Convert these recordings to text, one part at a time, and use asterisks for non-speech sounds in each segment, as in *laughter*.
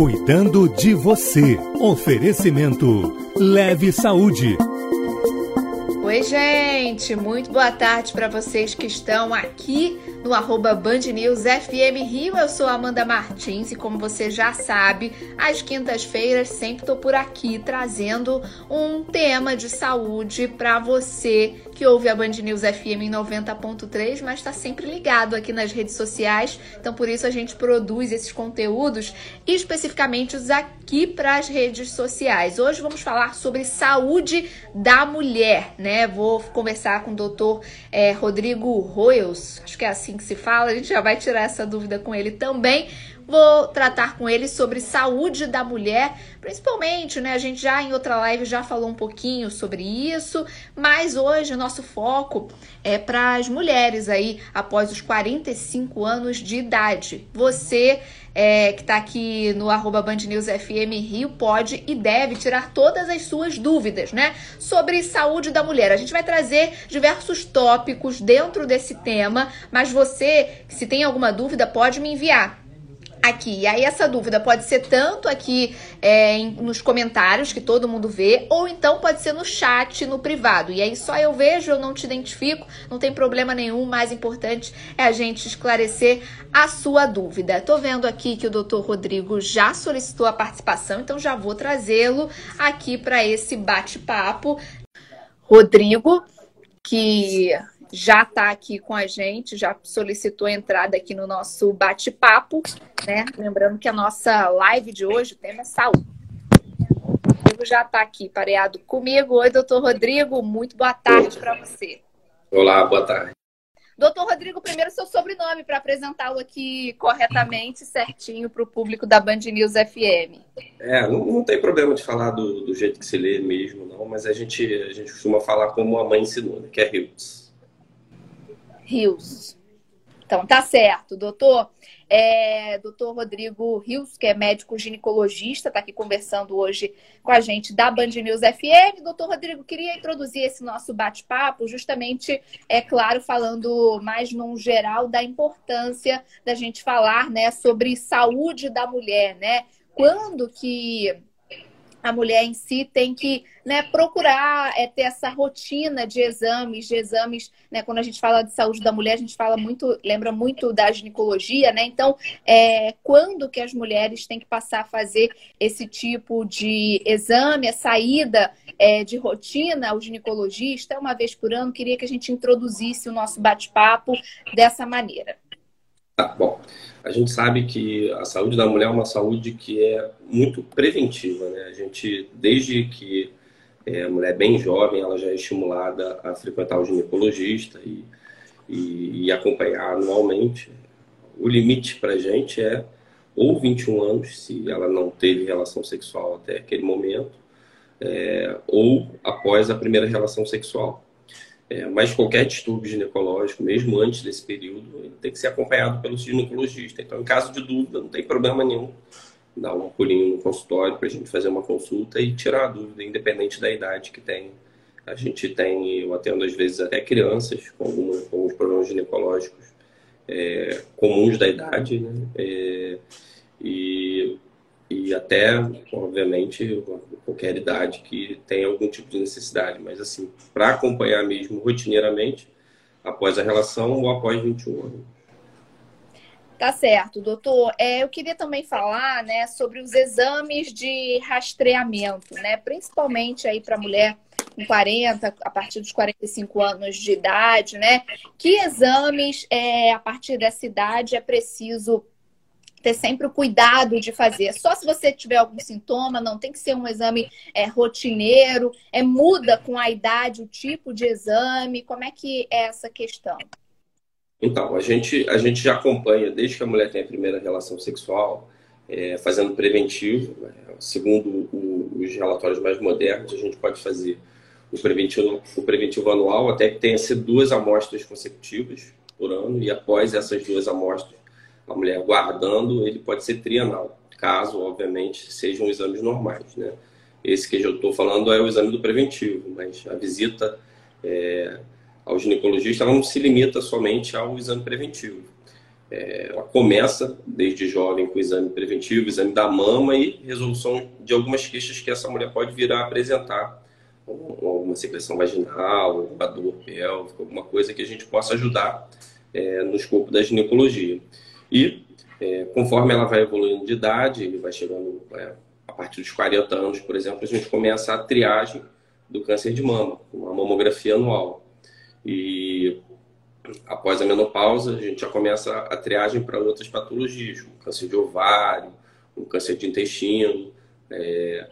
Cuidando de você. Oferecimento Leve Saúde. Oi, gente! Muito boa tarde para vocês que estão aqui no arroba Band News FM Rio. Eu sou Amanda Martins e como você já sabe, às quintas-feiras sempre tô por aqui trazendo um tema de saúde para você que ouve a Band News FM em 90.3, mas está sempre ligado aqui nas redes sociais. Então por isso a gente produz esses conteúdos especificamente aqui para as redes sociais. Hoje vamos falar sobre saúde da mulher, né? Vou conversar com o doutor é, Rodrigo Royals, acho que é assim que se fala, a gente já vai tirar essa dúvida com ele também. Vou tratar com ele sobre saúde da mulher, principalmente, né? A gente já em outra live já falou um pouquinho sobre isso, mas hoje o nosso foco é para as mulheres aí após os 45 anos de idade. Você é, que está aqui no arroba Band News FM Rio pode e deve tirar todas as suas dúvidas, né? Sobre saúde da mulher. A gente vai trazer diversos tópicos dentro desse tema, mas você, se tem alguma dúvida, pode me enviar aqui. E aí essa dúvida pode ser tanto aqui é, nos comentários que todo mundo vê, ou então pode ser no chat, no privado. E aí só eu vejo, eu não te identifico, não tem problema nenhum. O mais importante é a gente esclarecer a sua dúvida. Tô vendo aqui que o doutor Rodrigo já solicitou a participação, então já vou trazê-lo aqui para esse bate-papo. Rodrigo, que já está aqui com a gente, já solicitou a entrada aqui no nosso bate-papo, né? Lembrando que a nossa live de hoje, o tema é saúde. O Rodrigo já está aqui pareado comigo. Oi, doutor Rodrigo, muito boa tarde para você. Olá, boa tarde. Doutor Rodrigo, primeiro seu sobrenome para apresentá-lo aqui corretamente, certinho para o público da Band News FM. É, não, não tem problema de falar do, do, jeito que se lê mesmo, não, mas a gente, a gente costuma falar como a mãe ensinou, né, que é Hiltz. Rios. Então, tá certo, doutor. É, doutor Rodrigo Rios, que é médico ginecologista, está aqui conversando hoje com a gente da Band News FM. Doutor Rodrigo, queria introduzir esse nosso bate-papo, justamente, é claro, falando mais num geral da importância da gente falar né, sobre saúde da mulher, né? Quando que a mulher em si tem que né, procurar é, ter essa rotina de exames, de exames, né? Quando a gente fala de saúde da mulher, a gente fala muito, lembra muito da ginecologia, né? Então, é, quando que as mulheres têm que passar a fazer esse tipo de exame, a saída é, de rotina ao ginecologista, uma vez por ano, queria que a gente introduzisse o nosso bate-papo dessa maneira. Tá bom. A gente sabe que a saúde da mulher é uma saúde que é muito preventiva, né? A gente, desde que é, a mulher é bem jovem, ela já é estimulada a frequentar o ginecologista e, e, e acompanhar anualmente. O limite para a gente é ou 21 anos, se ela não teve relação sexual até aquele momento, é, ou após a primeira relação sexual. É, mas qualquer distúrbio ginecológico, mesmo antes desse período, tem que ser acompanhado pelo ginecologista. Então, em caso de dúvida, não tem problema nenhum dar um pulinho no consultório para a gente fazer uma consulta e tirar a dúvida, independente da idade que tem. A gente tem, eu atendo às vezes até crianças com, alguma, com alguns problemas ginecológicos é, comuns da idade, né? É, e e até, obviamente, qualquer idade que tenha algum tipo de necessidade, mas assim, para acompanhar mesmo rotineiramente, após a relação ou após 21 anos. Tá certo, doutor. É, eu queria também falar, né, sobre os exames de rastreamento, né, principalmente aí para mulher com 40, a partir dos 45 anos de idade, né? Que exames é, a partir dessa idade é preciso ter sempre o cuidado de fazer. Só se você tiver algum sintoma, não tem que ser um exame é, rotineiro, é muda com a idade o tipo de exame. Como é que é essa questão? Então, a gente, a gente já acompanha desde que a mulher tem a primeira relação sexual, é, fazendo preventivo. Né? Segundo o, os relatórios mais modernos, a gente pode fazer o preventivo, o preventivo anual até que tenha sido duas amostras consecutivas por ano, e após essas duas amostras, a mulher guardando, ele pode ser trienal, caso, obviamente, sejam exames normais, né? Esse que eu estou falando é o exame do preventivo, mas a visita é, ao ginecologista não se limita somente ao exame preventivo. é, ela começa desde jovem com o exame preventivo, exame da mama e resolução de algumas queixas que essa mulher pode vir a apresentar, uma secreção vaginal, uma dor pélvica, alguma coisa que a gente possa ajudar é, no escopo da ginecologia. E é, conforme ela vai evoluindo de idade, ele vai chegando é, a partir dos 40 anos, por exemplo, a gente começa a triagem do câncer de mama, uma mamografia anual. E após a menopausa, a gente já começa a triagem para outras patologias, como câncer de ovário, um câncer de intestino, é,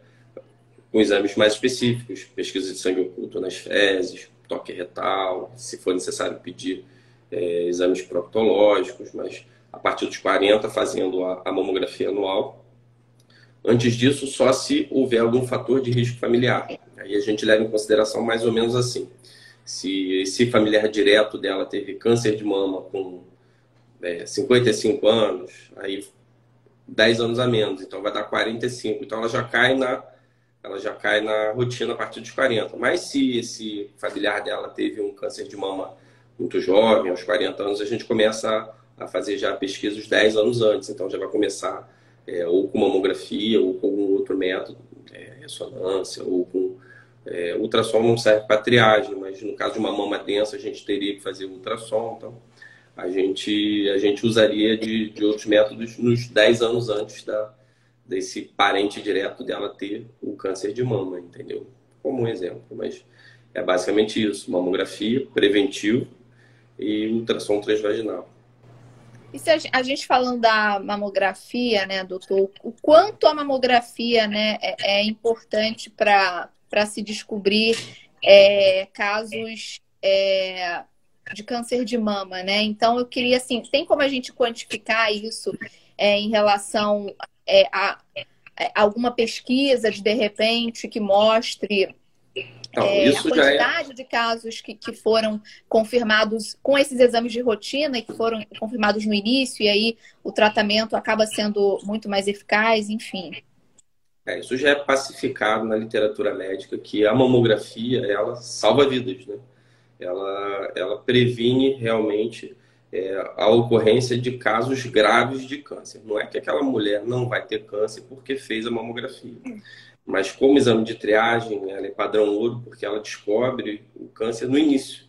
com exames mais específicos, pesquisa de sangue oculto nas fezes, toque retal, se for necessário pedir é, exames proctológicos, mas a partir dos 40 fazendo a, a mamografia anual. Antes disso, só se houver algum fator de risco familiar. Aí a gente leva em consideração mais ou menos assim. Se esse familiar direto dela teve câncer de mama com é, 55 anos, aí 10 anos a menos, então vai dar 45. Então ela já cai na ela já cai na rotina a partir dos 40. Mas se esse familiar dela teve um câncer de mama muito jovem, aos 40 anos, a gente começa a fazer já pesquisas 10 anos antes. Então já vai começar é, ou com mamografia ou com algum outro método, é, ressonância ou com é, ultrassom não serve para triagem, mas no caso de uma mama densa a gente teria que fazer ultrassom. Então a gente, a gente usaria de, de outros métodos nos 10 anos antes da, desse parente direto dela ter o câncer de mama, entendeu? Como um exemplo, mas é basicamente isso: mamografia, preventivo e ultrassom transvaginal. E se a gente falando da mamografia, né, doutor, o quanto a mamografia né, é, é importante para se descobrir é, casos é, de câncer de mama, né? Então eu queria assim, tem como a gente quantificar isso é, em relação é, a, a, alguma pesquisa de de repente que mostre então, é, a quantidade é... de casos que, que foram confirmados com esses exames de rotina e que foram confirmados no início, e aí o tratamento acaba sendo muito mais eficaz, enfim. É, isso já é pacificado na literatura médica, que a mamografia, ela salva vidas, né? Ela, ela previne realmente é, a ocorrência de casos graves de câncer. Não é que aquela mulher não vai ter câncer porque fez a mamografia. Mas como exame de triagem, ela é padrão ouro porque ela descobre o câncer no início.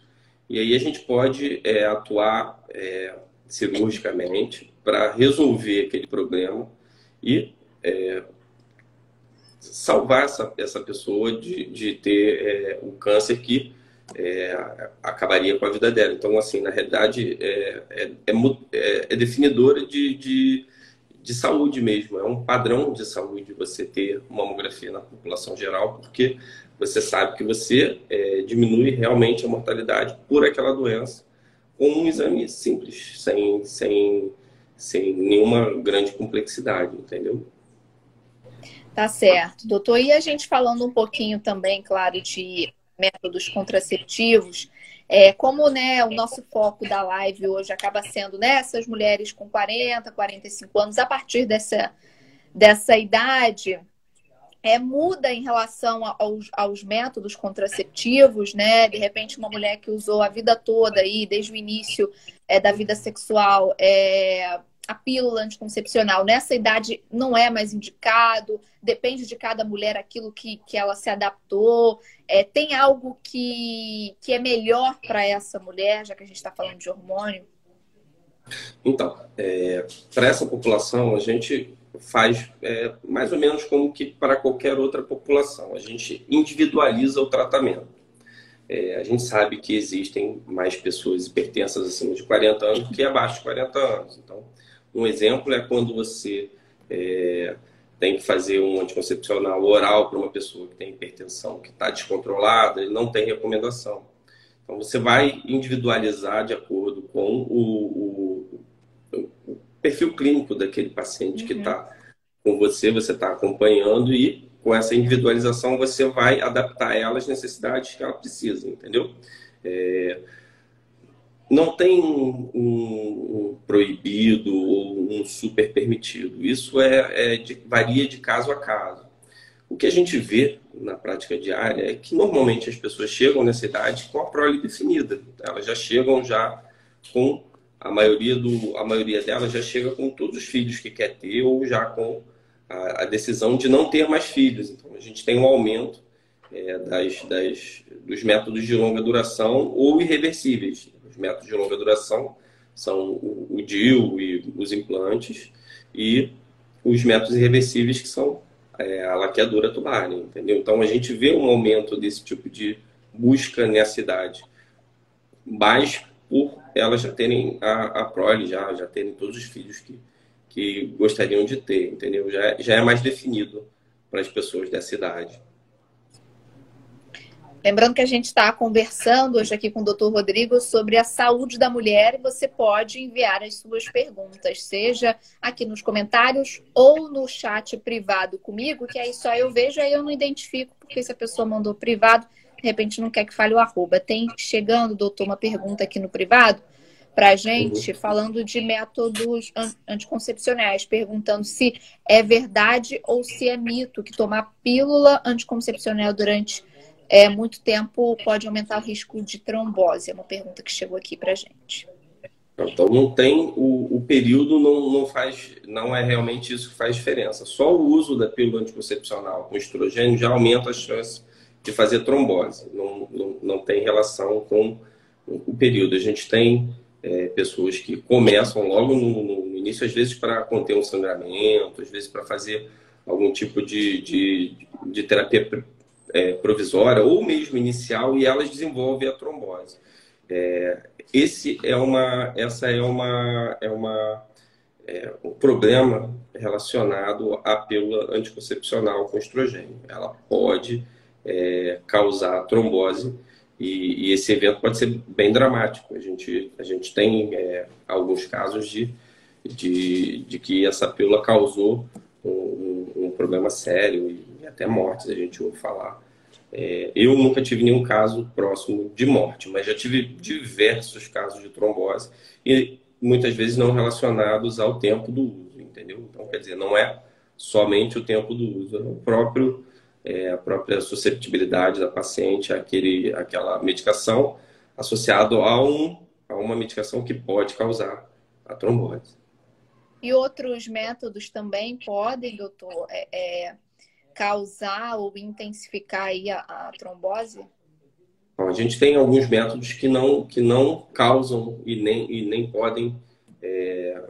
E aí a gente pode é, atuar é, cirurgicamente para resolver aquele problema e é, salvar essa, essa pessoa de, de ter é, o câncer que é, acabaria com a vida dela. Então, assim, na realidade, é, é, é, é definidora de, de de saúde mesmo, é um padrão de saúde você ter uma mamografia na população geral, porque você sabe que você é, diminui realmente a mortalidade por aquela doença com um exame simples, sem, sem, sem nenhuma grande complexidade, entendeu? Tá certo, doutor. E a gente falando um pouquinho também, claro, de métodos contraceptivos, é, como né, o nosso foco da live hoje acaba sendo né, essas mulheres com 40, 45 anos, a partir dessa, dessa idade, é, muda em relação aos, aos métodos contraceptivos, né? De repente, uma mulher que usou a vida toda aí, desde o início é, da vida sexual, é, a pílula anticoncepcional nessa idade não é mais indicado, depende de cada mulher aquilo que, que ela se adaptou. É, tem algo que, que é melhor para essa mulher, já que a gente está falando de hormônio? Então, é, para essa população, a gente faz é, mais ou menos como que para qualquer outra população. A gente individualiza o tratamento. É, a gente sabe que existem mais pessoas hipertensas acima de 40 anos que abaixo de 40 anos. Então, um exemplo é quando você é, tem que fazer um anticoncepcional oral para uma pessoa que tem hipertensão, que está descontrolada, e não tem recomendação. Então, você vai individualizar de acordo com o, o, o perfil clínico daquele paciente uhum. que está com você, você está acompanhando e com essa individualização você vai adaptar ela às necessidades que ela precisa, entendeu? É, não tem um, um, proibido ou um super permitido. Isso é, é de, varia de caso a caso. O que a gente vê na prática diária é que normalmente as pessoas chegam nessa idade com a prole definida. Elas já chegam já com a maioria, do, a maioria delas já chega com todos os filhos que quer ter ou já com a, a decisão de não ter mais filhos. Então, a gente tem um aumento é, das, das, dos métodos de longa duração ou irreversíveis. Os métodos de longa duração são o, o DIL e os implantes, e os métodos irreversíveis, que são é, a laqueadura tubar, entendeu? Então, a gente vê um aumento desse tipo de busca nessa idade, mas por elas já terem a, a prole, já, já terem todos os filhos que, que gostariam de ter, entendeu? Já, já é mais definido para as pessoas dessa idade. Lembrando que a gente está conversando hoje aqui com o Dr. Rodrigo sobre a saúde da mulher e você pode enviar as suas perguntas, seja aqui nos comentários ou no chat privado comigo, que aí só eu vejo, aí eu não identifico, porque se a pessoa mandou privado, de repente não quer que fale o arroba. Tem chegando, doutor, uma pergunta aqui no privado para a gente, falando de métodos anticoncepcionais, perguntando se é verdade ou se é mito que tomar pílula anticoncepcional durante é, muito tempo pode aumentar o risco de trombose. É uma pergunta que chegou aqui para gente. Então não tem o, o, período não, não faz não é realmente isso que faz diferença. Só o uso da pílula anticoncepcional com estrogênio já aumenta a chance de fazer trombose. Não, não, não tem relação com o período. A gente tem é, pessoas que começam logo no, no, início, às vezes para conter um sangramento, às vezes para fazer algum tipo de, de, de terapia é, provisória ou mesmo inicial e elas desenvolvem a trombose. É, esse é uma, essa é uma, é uma é, um problema relacionado à pílula anticoncepcional com estrogênio. Ela pode é, causar trombose e, e, esse evento pode ser bem dramático. A gente, a gente tem é, alguns casos de, de, de, que essa pílula causou um, um, problema sério até mortes, a gente ouve falar. É, eu nunca tive nenhum caso próximo de morte, mas já tive diversos casos de trombose e muitas vezes não relacionados ao tempo do uso, entendeu? Então, quer dizer, não é somente o tempo do uso, é o próprio é, a própria susceptibilidade da paciente àquele, àquela medicação associado a, um, a uma medicação que pode causar a trombose. E outros métodos também podem, doutor, é, é causar ou intensificar a, a trombose? Bom, a gente tem alguns métodos que não, que não causam e nem, e nem podem é,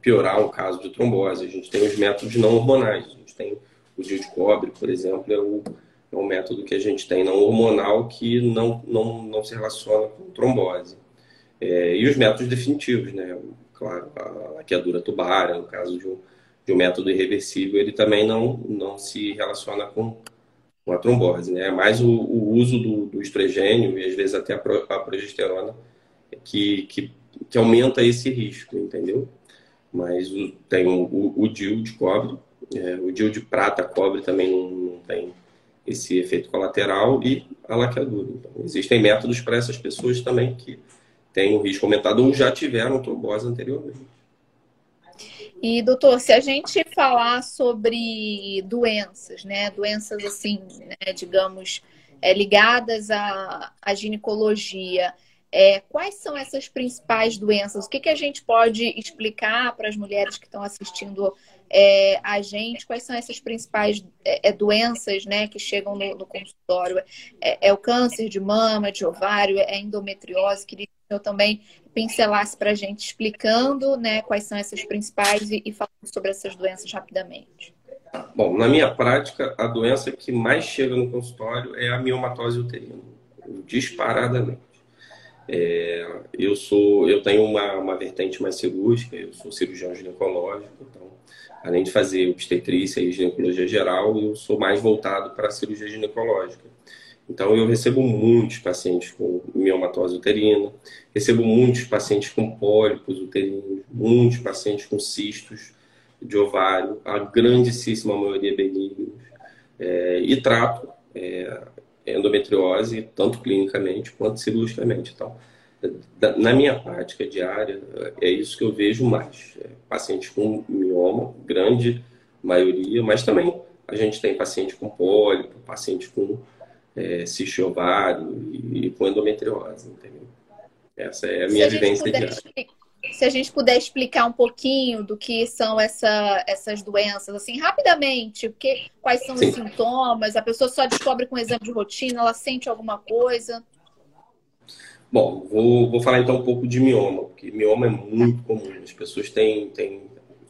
piorar um caso de trombose. A gente tem os métodos não hormonais. A gente tem o de cobre, por exemplo, é o, é o método que a gente tem não hormonal que não, não, não se relaciona com trombose. É, e os métodos definitivos, né? Claro, a laqueadura tubária, no caso de um, de um método irreversível, ele também não, não se relaciona com, com a trombose, né? É mais o, o uso do, do, estrogênio e às vezes até a, pro, a progesterona que, que, que, aumenta esse risco, entendeu? Mas o, tem o, o, o DIU de cobre, é, o DIU de prata, cobre também não, não, tem esse efeito colateral e a laqueadura. Então, existem métodos para essas pessoas também que têm o risco aumentado ou já tiveram trombose anteriormente. E, doutor, se a gente falar sobre doenças, né? Doenças assim, né, digamos, é, ligadas à, à ginecologia, é, quais são essas principais doenças? O que, que a gente pode explicar para as mulheres que estão assistindo é, a gente? Quais são essas principais é, é doenças né, que chegam no, no consultório? É, é, o câncer de mama, de ovário, é endometriose? Queria que eu também pincelasse para a gente explicando né, quais são essas principais e, e falando sobre essas doenças rapidamente. Bom, na minha prática, a doença que mais chega no consultório é a miomatose uterina, disparadamente. É, eu sou, eu tenho uma, uma vertente mais cirúrgica, eu sou cirurgião ginecológico, então, além de fazer obstetrícia e ginecologia geral, eu sou mais voltado para a cirurgia ginecológica. Então, eu recebo muitos pacientes com miomatose uterina, recebo muitos pacientes com pólipos uterinos, muitos pacientes com cistos de ovário, a grandíssima maioria benignos, é, e trato é, endometriose, tanto clinicamente quanto cirurgicamente. Então, na minha prática diária, é isso que eu vejo mais. É, pacientes com mioma, grande maioria, mas também a gente tem paciente com pólipo, paciente com é, ovário e, e com endometriose, entendeu? Essa é a minha vivência diária. se a gente puder explicar um pouquinho do que são essa, essas doenças, assim, rapidamente, porque quais são Sim. os sintomas, a pessoa só descobre com um exame de rotina, ela sente alguma coisa. Bom, vou, vou falar então um pouco de mioma, porque mioma é muito comum. As pessoas têm, têm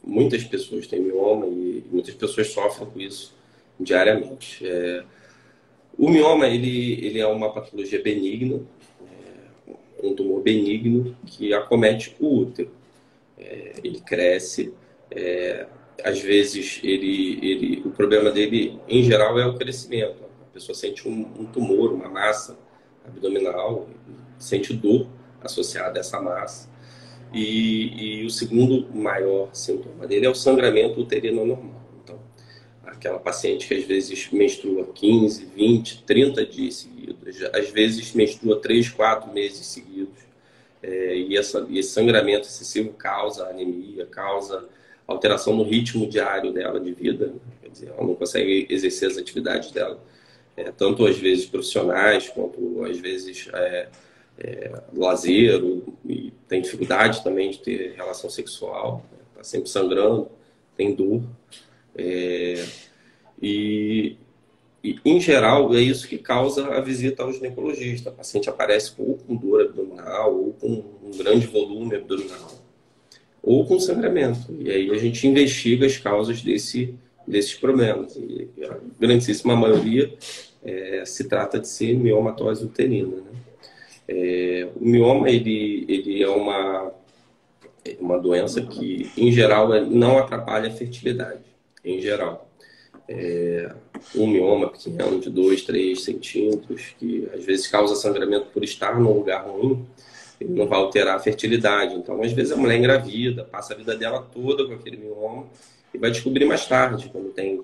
muitas pessoas têm mioma e muitas pessoas sofrem com isso diariamente. É, o mioma ele, ele é uma patologia benigna, é, um tumor benigno que acomete o útero. É, ele cresce, é, às vezes ele, ele, o problema dele em geral é o crescimento. A pessoa sente um, um tumor, uma massa abdominal, sente dor associada a essa massa. E, e, o segundo maior sintoma dele é o sangramento uterino normal. Aquela paciente que às vezes menstrua 15, 20, 30 dias seguidos, às vezes menstrua 3, 4 meses seguidos. É, e, essa, e esse sangramento excessivo causa anemia, causa alteração no ritmo diário dela de vida. Quer dizer, ela não consegue exercer as atividades dela, é, tanto às vezes profissionais, quanto às vezes. É, é, lazer e tem dificuldade também de ter relação sexual, está né? sempre sangrando, tem dor. É, e, e, em geral, é isso que causa a visita ao ginecologista. A paciente aparece ou com dor abdominal, ou com um grande volume abdominal, ou com sangramento. E aí a gente investiga as causas desse, desses problemas. E a grandíssima maioria é, se trata de ser miomatose uterina. Né? É, o mioma ele, ele é uma, é uma doença que, em geral, é, não atrapalha a fertilidade, em geral. É, um mioma pequeno de 2, 3 centímetros, que às vezes causa sangramento por estar num lugar ruim, ele não vai alterar a fertilidade. Então, às vezes, a mulher engravida, passa a vida dela toda com aquele mioma e vai descobrir mais tarde, quando tem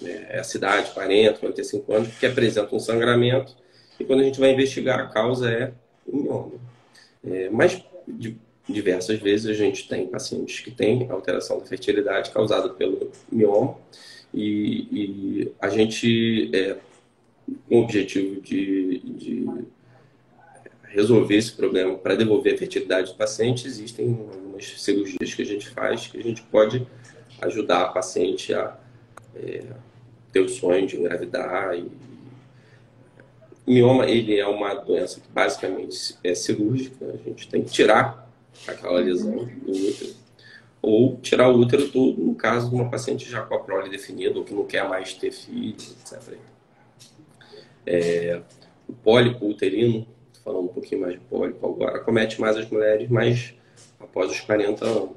né, essa idade, 40, 45 anos, que apresenta um sangramento. E quando a gente vai investigar, a causa é o mioma. É, mas de, diversas vezes a gente tem pacientes que têm alteração da fertilidade causada pelo mioma e, e a gente, é, com o objetivo de, de resolver esse problema para devolver a fertilidade do paciente, existem algumas cirurgias que a gente faz que a gente pode ajudar a paciente a é, ter o sonho de engravidar e o mioma ele é uma doença que basicamente é cirúrgica. A gente tem que tirar aquela lesão do útero ou tirar o útero todo no caso de uma paciente já com a prole definida ou que não quer mais ter filhos, etc. É, o pólipo uterino, falando um pouquinho mais de pólipo agora, comete mais as mulheres mais após os 40 anos.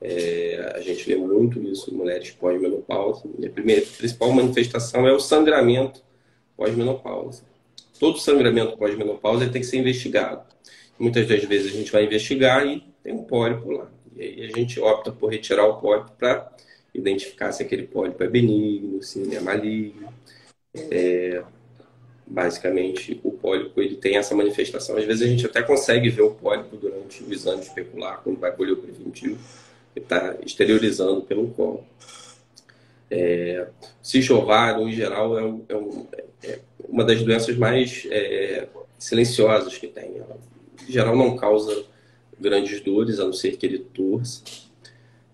É, a gente vê muito isso em mulheres pós-menopausa. A primeira, principal manifestação é o sangramento pós-menopausa todo sangramento pós-menopausa tem que ser investigado. Muitas das vezes a gente vai investigar e tem um pólipo lá. E aí a gente opta por retirar o pólipo para identificar se aquele pólipo é benigno, se ele é maligno. É, basicamente, o pólipo ele tem essa manifestação. Às vezes a gente até consegue ver o pólipo durante o exame especular, quando vai colher o preventivo, que está exteriorizando pelo colo. É, cisto ovário, em geral, é, é, um, é, uma das doenças mais é, silenciosas que tem. Ela, em geral, não causa grandes dores, a não ser que ele torça.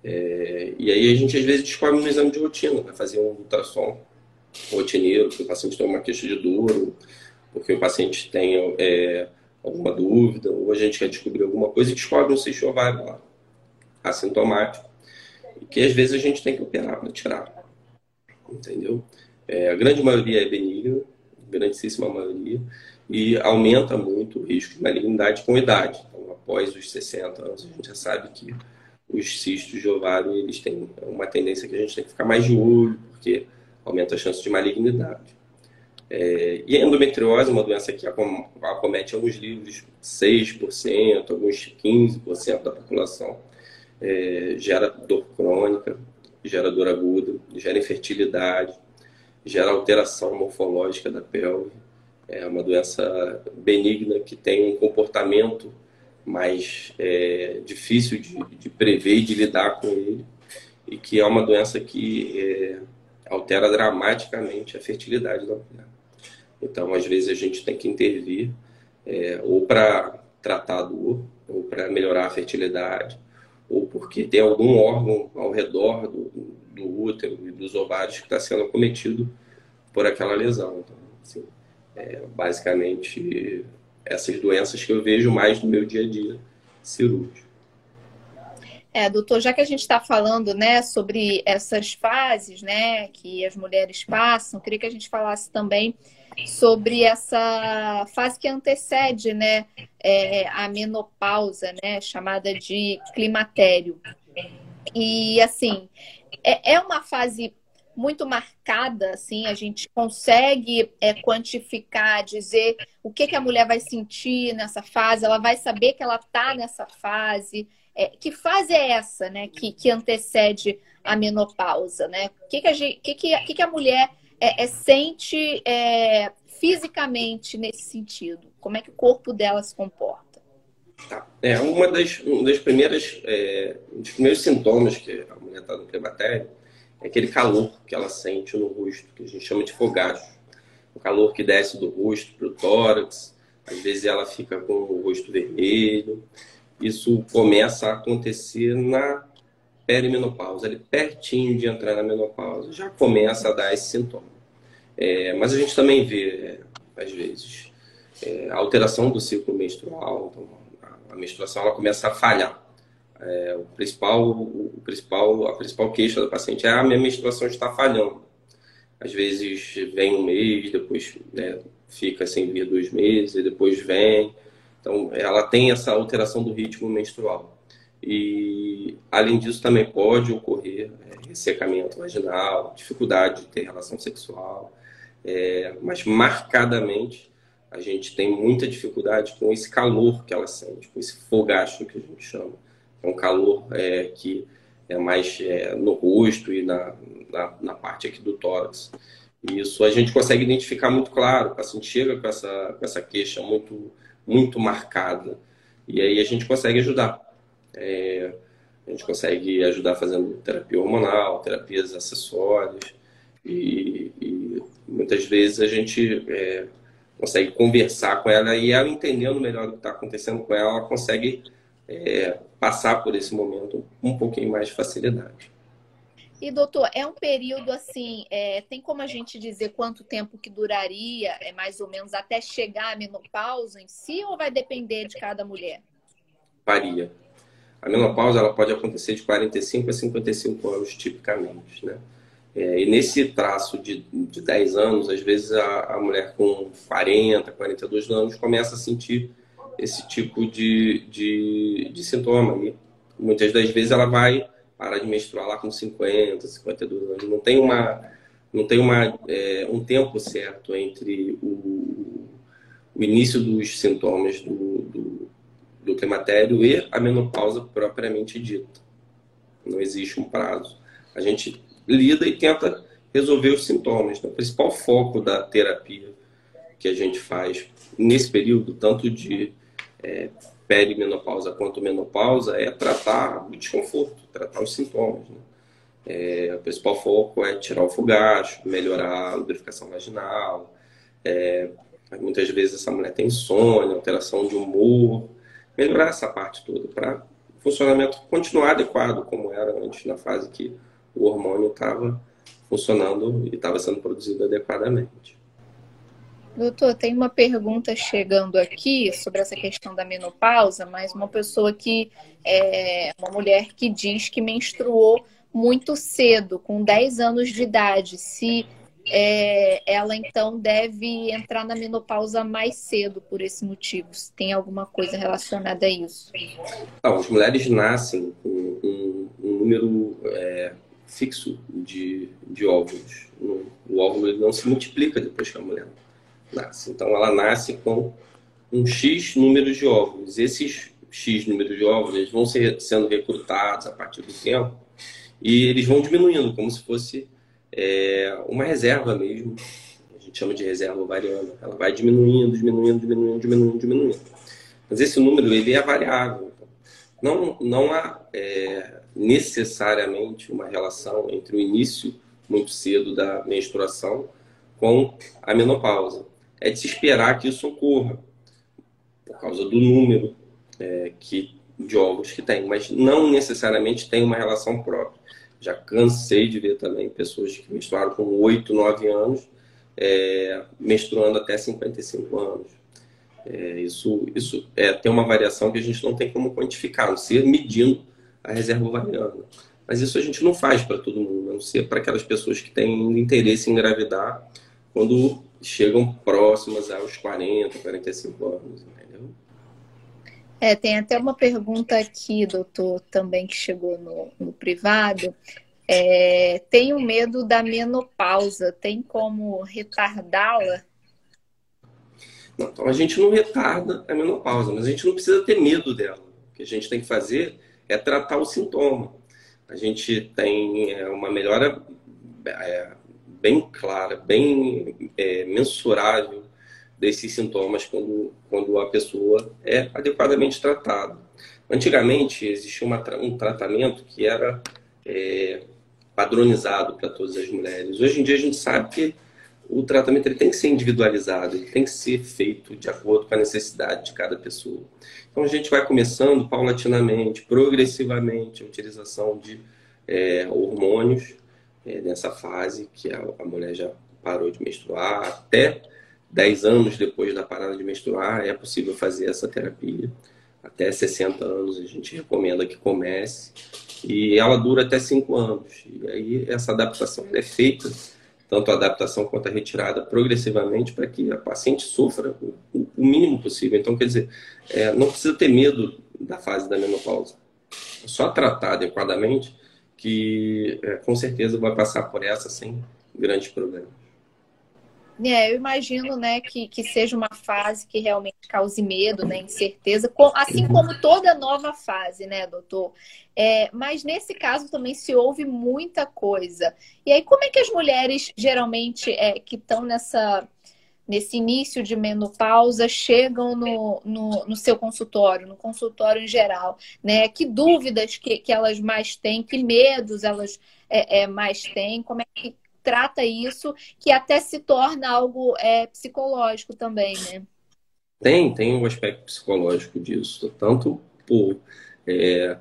É, e aí a gente, às vezes, descobre no exame de rotina, vai fazer um ultrassom rotineiro, que o paciente tem uma queixa de dor, ou porque o paciente tem é, alguma dúvida, ou a gente quer descobrir alguma coisa e descobre um cisto ovário lá, assintomático, que às vezes a gente tem que operar para tirar entendeu? É, a grande maioria é benigna, grandíssima maioria, e aumenta muito o risco de malignidade com idade. Após os 60 anos, a gente já sabe que os cistos de ovário eles têm uma tendência que a gente tem que ficar mais de olho, porque aumenta a chance de malignidade. É, e a endometriose é uma doença que acomete alguns livros 6%, alguns 15% da população. É, gera dor crônica, gera dor aguda, gera infertilidade, gera alteração morfológica da pelve. É uma doença benigna que tem um comportamento mais é, difícil de, de, prever e de lidar com ele, e que é uma doença que é, altera dramaticamente a fertilidade da mulher. Então, às vezes, a gente tem que intervir é, ou para tratar a dor, ou para melhorar a fertilidade, ou porque tem algum órgão ao redor do, do útero e dos ovários que está sendo acometido por aquela lesão. Então, assim, é, basicamente, essas doenças que eu vejo mais no meu dia a dia cirúrgico. É, doutor, já que a gente está falando, né, sobre essas fases, né, que as mulheres passam, queria que a gente falasse também sobre essa fase que antecede, né, é, a menopausa, né, chamada de climatério. E assim, é, é uma fase muito marcada, assim, a gente consegue é, quantificar, dizer o que, que a mulher vai sentir nessa fase, ela vai saber que ela está nessa fase. É, que fase é essa, né, que, que antecede a menopausa, né? O que, que, a, que, que, que a mulher é, é, sente é, fisicamente nesse sentido? Como é que o corpo dela se comporta? Tá. É uma das, um das primeiras, é, um dos primeiros sintomas que a mulher está no climatério é aquele calor que ela sente no rosto, que a gente chama de fogacho. O calor que desce do rosto para o tórax, às vezes ela fica com o rosto vermelho. Isso começa a acontecer na perimenopausa, ali pertinho de entrar na menopausa, já começa a dar esse sintoma. É, mas a gente também vê, é, às vezes, é, a alteração do ciclo menstrual, então, a, menstruação ela começa a falhar. É, o principal, o principal, a principal queixa da paciente é a minha menstruação está falhando. Às vezes vem um mês, depois né, fica sem vir dois meses, depois vem. Então, ela tem essa alteração do ritmo menstrual. E, além disso, também pode ocorrer é, ressecamento vaginal, dificuldade de ter relação sexual, é, mas marcadamente a gente tem muita dificuldade com esse calor que ela sente, com esse fogacho que a gente chama. É um calor é, que é mais é, no rosto e na, na, na, parte aqui do tórax. E isso a gente consegue identificar muito claro. O paciente chega com essa, com essa queixa muito, muito marcada. E aí a gente consegue ajudar. É, a gente consegue ajudar fazendo terapia hormonal, terapias acessórias. E, e muitas vezes a gente é, consegue conversar com ela e ela entendendo melhor o que está acontecendo com ela, ela consegue é, passar por esse momento um pouquinho mais de facilidade. E doutor, é um período assim, é, tem como a gente dizer quanto tempo que duraria, é mais ou menos até chegar à menopausa em si, ou vai depender de cada mulher? Varia. A menopausa ela pode acontecer de 45 a 55 anos, tipicamente, né? É, e nesse traço de, de 10 anos, às vezes a, a mulher com 40, 42 anos começa a sentir esse tipo de, de, de sintoma. E muitas das vezes ela vai parar de menstruar lá com 50, 52 anos. Não tem, uma, não tem uma, é, um tempo certo entre o, o início dos sintomas do, do, do climatério e a menopausa propriamente dita. Não existe um prazo. A gente lida e tenta resolver os sintomas. O principal foco da terapia que a gente faz nesse período, tanto de é, perimenopausa quanto menopausa, é tratar o desconforto, tratar os sintomas. Né? É, o principal foco é tirar o fogacho, melhorar a lubrificação vaginal. É, muitas vezes essa mulher tem insônia, alteração de humor. Melhorar essa parte toda para funcionamento continuar adequado, como era antes, na fase que o hormônio estava funcionando e estava sendo produzido adequadamente. Doutor, tem uma pergunta chegando aqui sobre essa questão da menopausa, mas uma pessoa que é uma mulher que diz que menstruou muito cedo, com 10 anos de idade, se é, ela então deve entrar na menopausa mais cedo por esse motivo. Se tem alguma coisa relacionada a isso? Não, as mulheres nascem com um, um número é, fixo de, de óvulos. O óvulo não se multiplica depois que a mulher nasce. Então ela nasce com um X número de óvulos. Esses X números de óvulos vão ser, sendo recrutados a partir do tempo e eles vão diminuindo, como se fosse é, uma reserva mesmo. A gente chama de reserva ovariana. Ela vai diminuindo, diminuindo, diminuindo, diminuindo, diminuindo. Mas esse número ele é variável. Não, não há é, necessariamente uma relação entre o início muito cedo da menstruação com a menopausa. É de se esperar que isso ocorra. por causa do número é, que, de óvulos que tem, mas não necessariamente tem uma relação própria. Já cansei de ver também pessoas que menstruaram com 8, 9 anos, é, menstruando até 55 anos. É, isso isso é, tem uma variação que a gente não tem como quantificar, não ser medindo a reserva ovariana. Mas isso a gente não faz para todo mundo, a não ser para aquelas pessoas que têm interesse em engravidar quando chegam próximas aos 40, 45 anos, entendeu? É, tem até uma pergunta aqui, doutor, também que chegou no, no privado. É, tenho medo da menopausa, tem como retardá-la? Então, a gente não retarda a menopausa, mas a gente não precisa ter medo dela. O que a gente tem que fazer é tratar o sintoma. A gente tem é, uma melhora é, bem clara, bem é, mensurável desses sintomas quando, quando a pessoa é adequadamente tratada. Antigamente existia uma, um tratamento que era é, padronizado para todas as mulheres. Hoje em dia a gente sabe que o tratamento ele tem que ser individualizado, ele tem que ser feito de acordo com a necessidade de cada pessoa. Então a gente vai começando paulatinamente, progressivamente, a utilização de é, hormônios é, nessa fase que a, a, mulher já parou de menstruar, até 10 anos depois da parada de menstruar é possível fazer essa terapia. Até 60 anos a gente recomenda que comece e ela dura até 5 anos. E aí essa adaptação é feita, tanto a adaptação quanto a retirada, progressivamente para que a paciente sofra o, o, mínimo possível. Então, quer dizer, é, não precisa ter medo da fase da menopausa. É só tratar adequadamente que é, com certeza vai passar por essa sem grandes problemas. É, eu imagino, né, que, que seja uma fase que realmente cause medo, né, incerteza, assim como toda nova fase, né, doutor? É, mas nesse caso também se ouve muita coisa. E aí, como é que as mulheres geralmente é, que estão nessa nesse início de menopausa chegam no, no, no, seu consultório, no consultório em geral, né? Que dúvidas que, que elas mais têm, que medos elas é, é, mais têm, como é que trata isso, que até se torna algo é, psicológico também, né? Tem, tem um aspecto psicológico disso, tanto por é,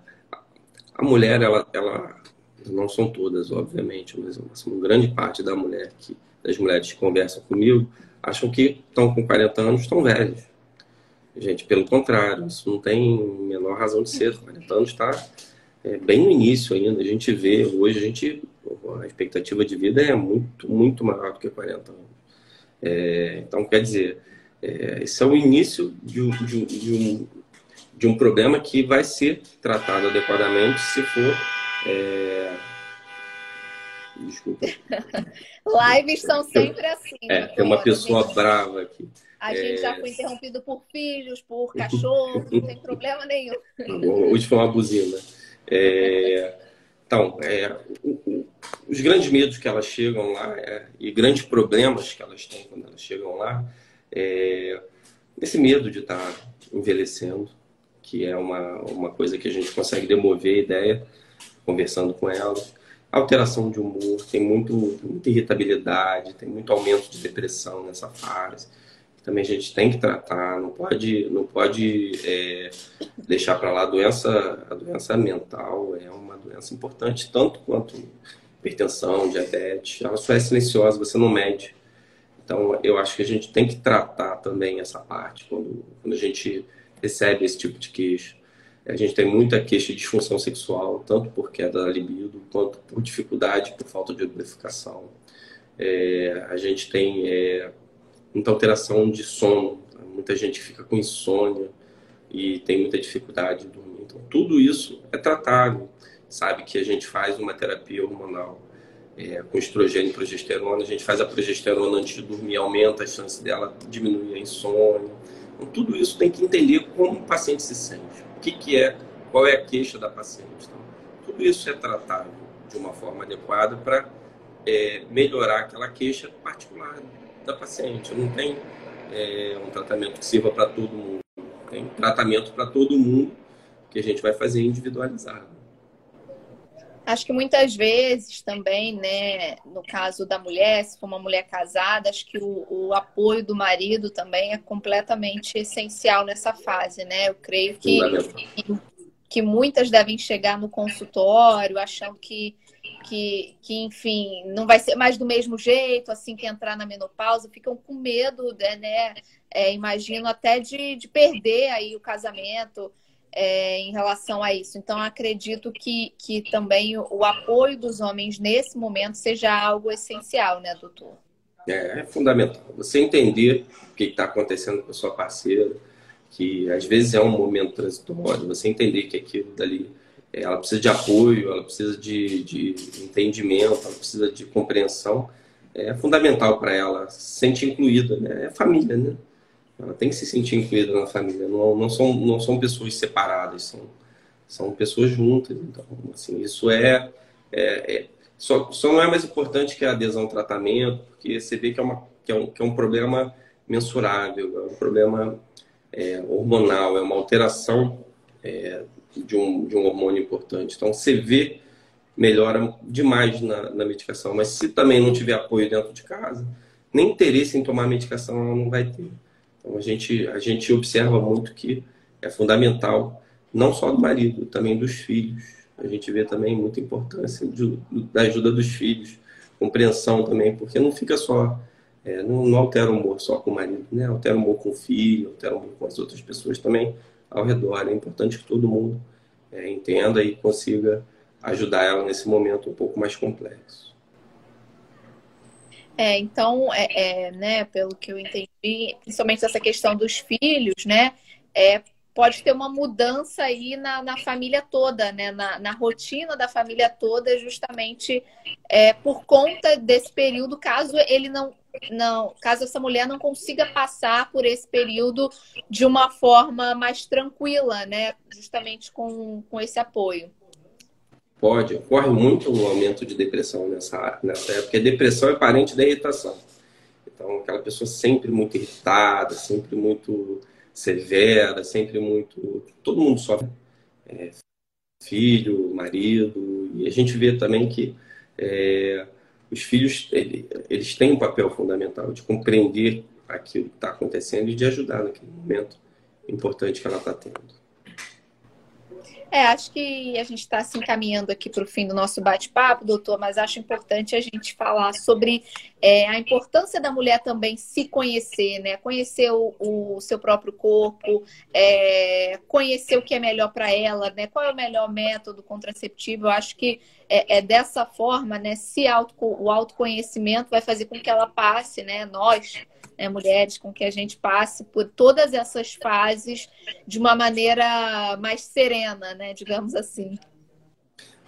a mulher, ela, ela, não são todas, obviamente, mas uma grande parte da mulher que, das mulheres que conversam comigo acham que estão com 40 anos, estão velhos. Gente, pelo contrário, isso não tem menor razão de ser. 40 anos está é, bem no início ainda. A gente vê, hoje a gente, a expectativa de vida é muito, muito maior do que 40 anos. É, então, quer dizer, é, esse é o início de de, de, um, de um problema que vai ser tratado adequadamente se for é, Desculpa. *laughs* Lives são sempre assim. É, tem uma pessoa gente, brava aqui. A é... gente já foi interrompido por filhos, por cachorro, não tem problema nenhum. Tá hoje foi uma buzina. É... Então, é, os grandes medos que elas chegam lá é, e grandes problemas que elas têm quando elas chegam lá é esse medo de estar envelhecendo, que é uma, uma coisa que a gente consegue demover a ideia conversando com elas alteração de humor, tem muito, muita irritabilidade, tem muito aumento de depressão nessa fase. Também a gente tem que tratar, não pode, não pode é, deixar para lá a doença, a doença mental é uma doença importante tanto quanto hipertensão, diabetes. Ela só é silenciosa, você não mede. Então eu acho que a gente tem que tratar também essa parte quando, quando a gente recebe esse tipo de queixa. A gente tem muita queixa de disfunção sexual, tanto por queda da libido, quanto por dificuldade, por falta de lubrificação. É, a gente tem é, muita alteração de sono, muita gente fica com insônia e tem muita dificuldade de dormir. Então, tudo isso é tratável. Sabe que a gente faz uma terapia hormonal é, com estrogênio e progesterona, a gente faz a progesterona antes de dormir, aumenta a chance dela diminuir a insônia. Então, tudo isso tem que entender como o paciente se sente o que, que é, qual é a queixa da paciente. Então, tudo isso é tratado de uma forma adequada para é, melhorar aquela queixa particular da paciente. Não tem é, um tratamento que sirva para todo mundo. Tem tratamento para todo mundo que a gente vai fazer individualizado. Acho que muitas vezes também, né, no caso da mulher, se for uma mulher casada, acho que o, o, apoio do marido também é completamente essencial nessa fase, né? Eu creio que, que, muitas devem chegar no consultório achando que, que, que, enfim, não vai ser mais do mesmo jeito, assim que entrar na menopausa, ficam com medo, né? É, imagino até de, de perder aí o casamento é, em relação a isso. Então, acredito que, que também o, apoio dos homens nesse momento seja algo essencial, né, doutor? É, é fundamental. Você entender o que está acontecendo com a sua parceira, que às vezes é um momento transitório, você entender que aquilo dali, é, ela precisa de apoio, ela precisa de, de entendimento, ela precisa de compreensão, é fundamental para ela se sentir incluída, né? É família, né? Ela tem que se sentir incluída na família. Não, não, são, não são pessoas separadas, são, são pessoas juntas. Então, assim, isso é, é, é só, só não é mais importante que a adesão ao tratamento, porque você vê que é, uma, que é, um, que é um problema mensurável, é um problema é, hormonal, é uma alteração é, de, um, de um hormônio importante. Então, você vê melhora demais na, na medicação, mas se também não tiver apoio dentro de casa, nem interesse em tomar medicação ela não vai ter. Então a gente, a gente observa muito que é fundamental, não só do marido, também dos filhos. A gente vê também muita importância de, da ajuda dos filhos, compreensão também, porque não fica só, é, não, não, altera o humor só com o marido, né? altera o humor com o filho, altera o humor com as outras pessoas também ao redor. É importante que todo mundo é, entenda e consiga ajudar ela nesse momento um pouco mais complexo. É, então, é, é, né, pelo que eu entendi, principalmente essa questão dos filhos, né, é, pode ter uma mudança aí na, na família toda, né, na, na rotina da família toda, justamente é, por conta desse período, caso ele não, não, caso essa mulher não consiga passar por esse período de uma forma mais tranquila, né, justamente com, com esse apoio. Pode, ocorre muito um aumento de depressão nessa, nessa época, porque depressão é parente da irritação. Então, aquela pessoa sempre muito irritada, sempre muito severa, sempre muito. Todo mundo sofre. É, filho, marido, e a gente vê também que é, os filhos eles têm um papel fundamental de compreender aquilo que está acontecendo e de ajudar naquele momento importante que ela está tendo. É, acho que a gente está se encaminhando aqui para o fim do nosso bate-papo, doutor, mas acho importante a gente falar sobre é, a importância da mulher também se conhecer, né? Conhecer o, o seu próprio corpo, é, conhecer o que é melhor para ela, né? Qual é o melhor método contraceptivo? Eu acho que é, é dessa forma, né? Se auto, o autoconhecimento vai fazer com que ela passe, né? Nós né, mulheres, com que a gente passe por todas essas fases de uma maneira mais serena, né, digamos assim.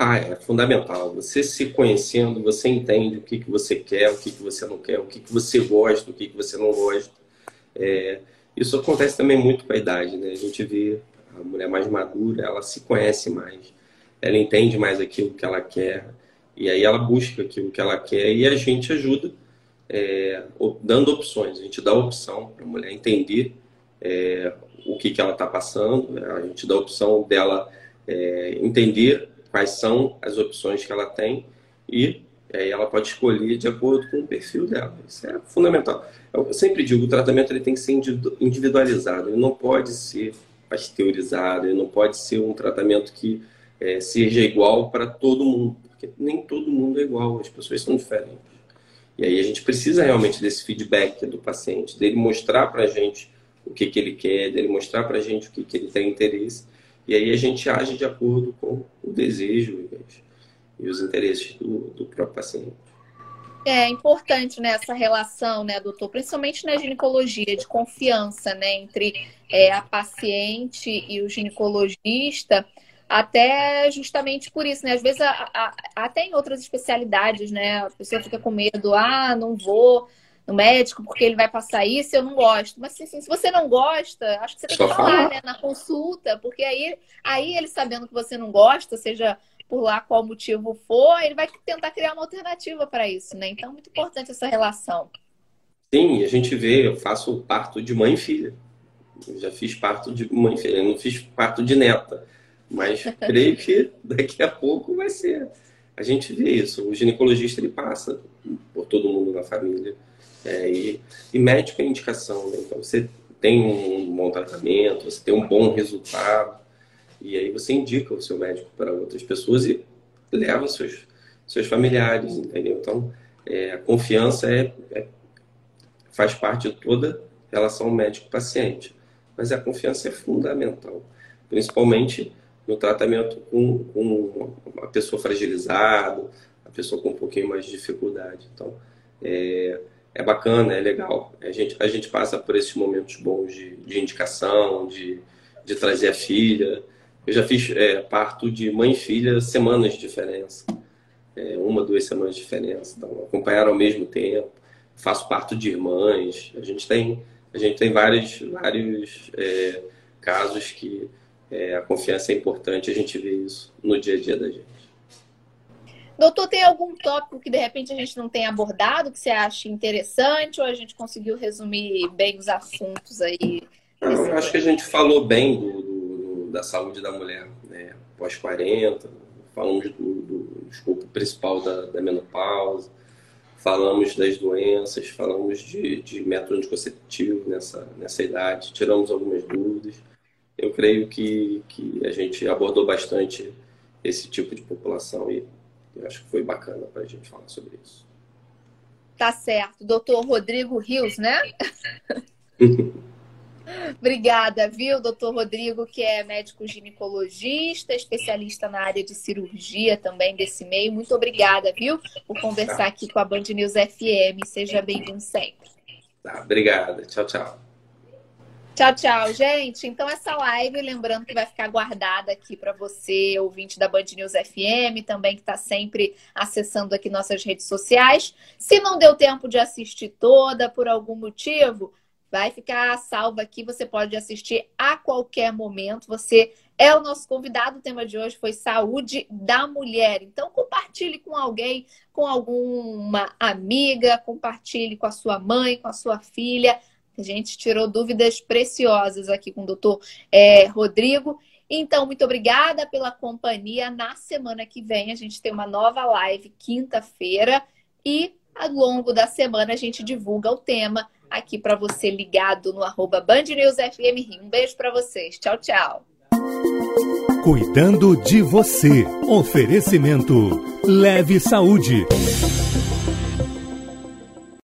Ah, é fundamental. Você se conhecendo, você entende o que, que você quer, o que, que você não quer, o que, que você gosta, o que, que você não gosta. É, isso acontece também muito com a idade, né? A gente vê a mulher mais madura, ela se conhece mais, ela entende mais aquilo que ela quer, e aí ela busca aquilo que ela quer e a gente ajuda é, dando opções. A gente dá opção para a mulher entender é, o que, que ela está passando, a gente dá opção dela é, entender quais são as opções que ela tem e ela pode escolher de acordo com o perfil dela. Isso é fundamental. Eu sempre digo, o tratamento ele tem que ser individualizado, ele não pode ser pasteurizado, ele não pode ser um tratamento que é, seja igual para todo mundo, porque nem todo mundo é igual, as pessoas são diferentes. E aí a gente precisa realmente desse feedback do paciente, dele mostrar para a gente o que, que ele quer, dele mostrar para a gente o que, que ele tem interesse. E aí a gente age de acordo com o desejo e os interesses do, do próprio paciente. É importante né, relação, né, doutor? Principalmente na ginecologia, de confiança, né, entre é, a paciente e o ginecologista, até justamente por isso, né? Às vezes, a, a, até em outras especialidades, né? A pessoa fica com medo, ah, não vou no médico porque ele vai passar isso, eu não gosto. Mas assim, se você não gosta, acho que você tem que falar, né? Na consulta, porque aí, aí ele sabendo que você não gosta, seja por lá qual motivo for, ele vai tentar criar uma alternativa para isso, né? Então, muito importante essa relação. Sim, a gente vê, eu faço parto de mãe e filha. Eu já fiz parto de mãe e filha, eu não fiz parto de neta. Mas *laughs* creio que daqui a pouco vai ser. a gente vê isso. O ginecologista ele passa por todo mundo na família. É, e, e médico é indicação, né? Então você tem um bom tratamento, você tem um bom resultado, e aí você indica o seu médico para outras pessoas e leva seus, seus familiares, entendeu? Então, é, a confiança é, é, faz parte de toda relação médico-paciente, mas a confiança é fundamental, principalmente no tratamento com, com uma pessoa fragilizada, a pessoa com um pouquinho mais de dificuldade. Então, é, é bacana, é legal. A gente, a gente passa por esses momentos bons de, de indicação, de, de trazer a filha. Eu já fiz é, parto de mãe e filha semanas de diferença. É, uma, duas semanas de diferença. Então, acompanharam ao mesmo tempo. Faço parto de irmãs. A gente tem, a gente tem vários, vários é, casos que é, a confiança é importante. A gente vê isso no dia a dia da gente. Doutor, tem algum tópico que de repente a gente não tem abordado, que você acha interessante, ou a gente conseguiu resumir bem os assuntos aí? Eu acho que a gente falou bem do, do da saúde da mulher né? pós-40, falamos do, do, escopo principal da, da, menopausa, falamos das doenças, falamos de, de método anticonceptivo nessa, nessa idade, tiramos algumas dúvidas. Eu creio que, que a gente abordou bastante esse tipo de população e eu acho que foi bacana para a gente falar sobre isso. Tá certo. Doutor Rodrigo Rios, né? *laughs* Obrigada, viu, doutor Rodrigo, que é médico ginecologista, especialista na área de cirurgia também desse meio. Muito obrigada, viu, por conversar aqui com a Band News FM. Seja bem-vindo sempre. Tá, obrigada. Tchau, tchau. Tchau, tchau, gente. Então, essa live, lembrando que vai ficar guardada aqui para você, ouvinte da Band News FM, também que está sempre acessando aqui nossas redes sociais. Se não deu tempo de assistir toda por algum motivo, vai ficar salva aqui. Você pode assistir a qualquer momento. Você é o nosso convidado. O tema de hoje foi saúde da mulher. Então, compartilhe com alguém, com alguma amiga, compartilhe com a sua mãe, com a sua filha a gente tirou dúvidas preciosas aqui com o doutor é, Rodrigo. Então, muito obrigada pela companhia. Na semana que vem, a gente tem uma nova live, quinta-feira. E ao longo da semana, a gente divulga o tema aqui para você ligado no arroba Band News FM Um beijo para vocês. Tchau, tchau. Cuidando de você. Oferecimento Leve Saúde.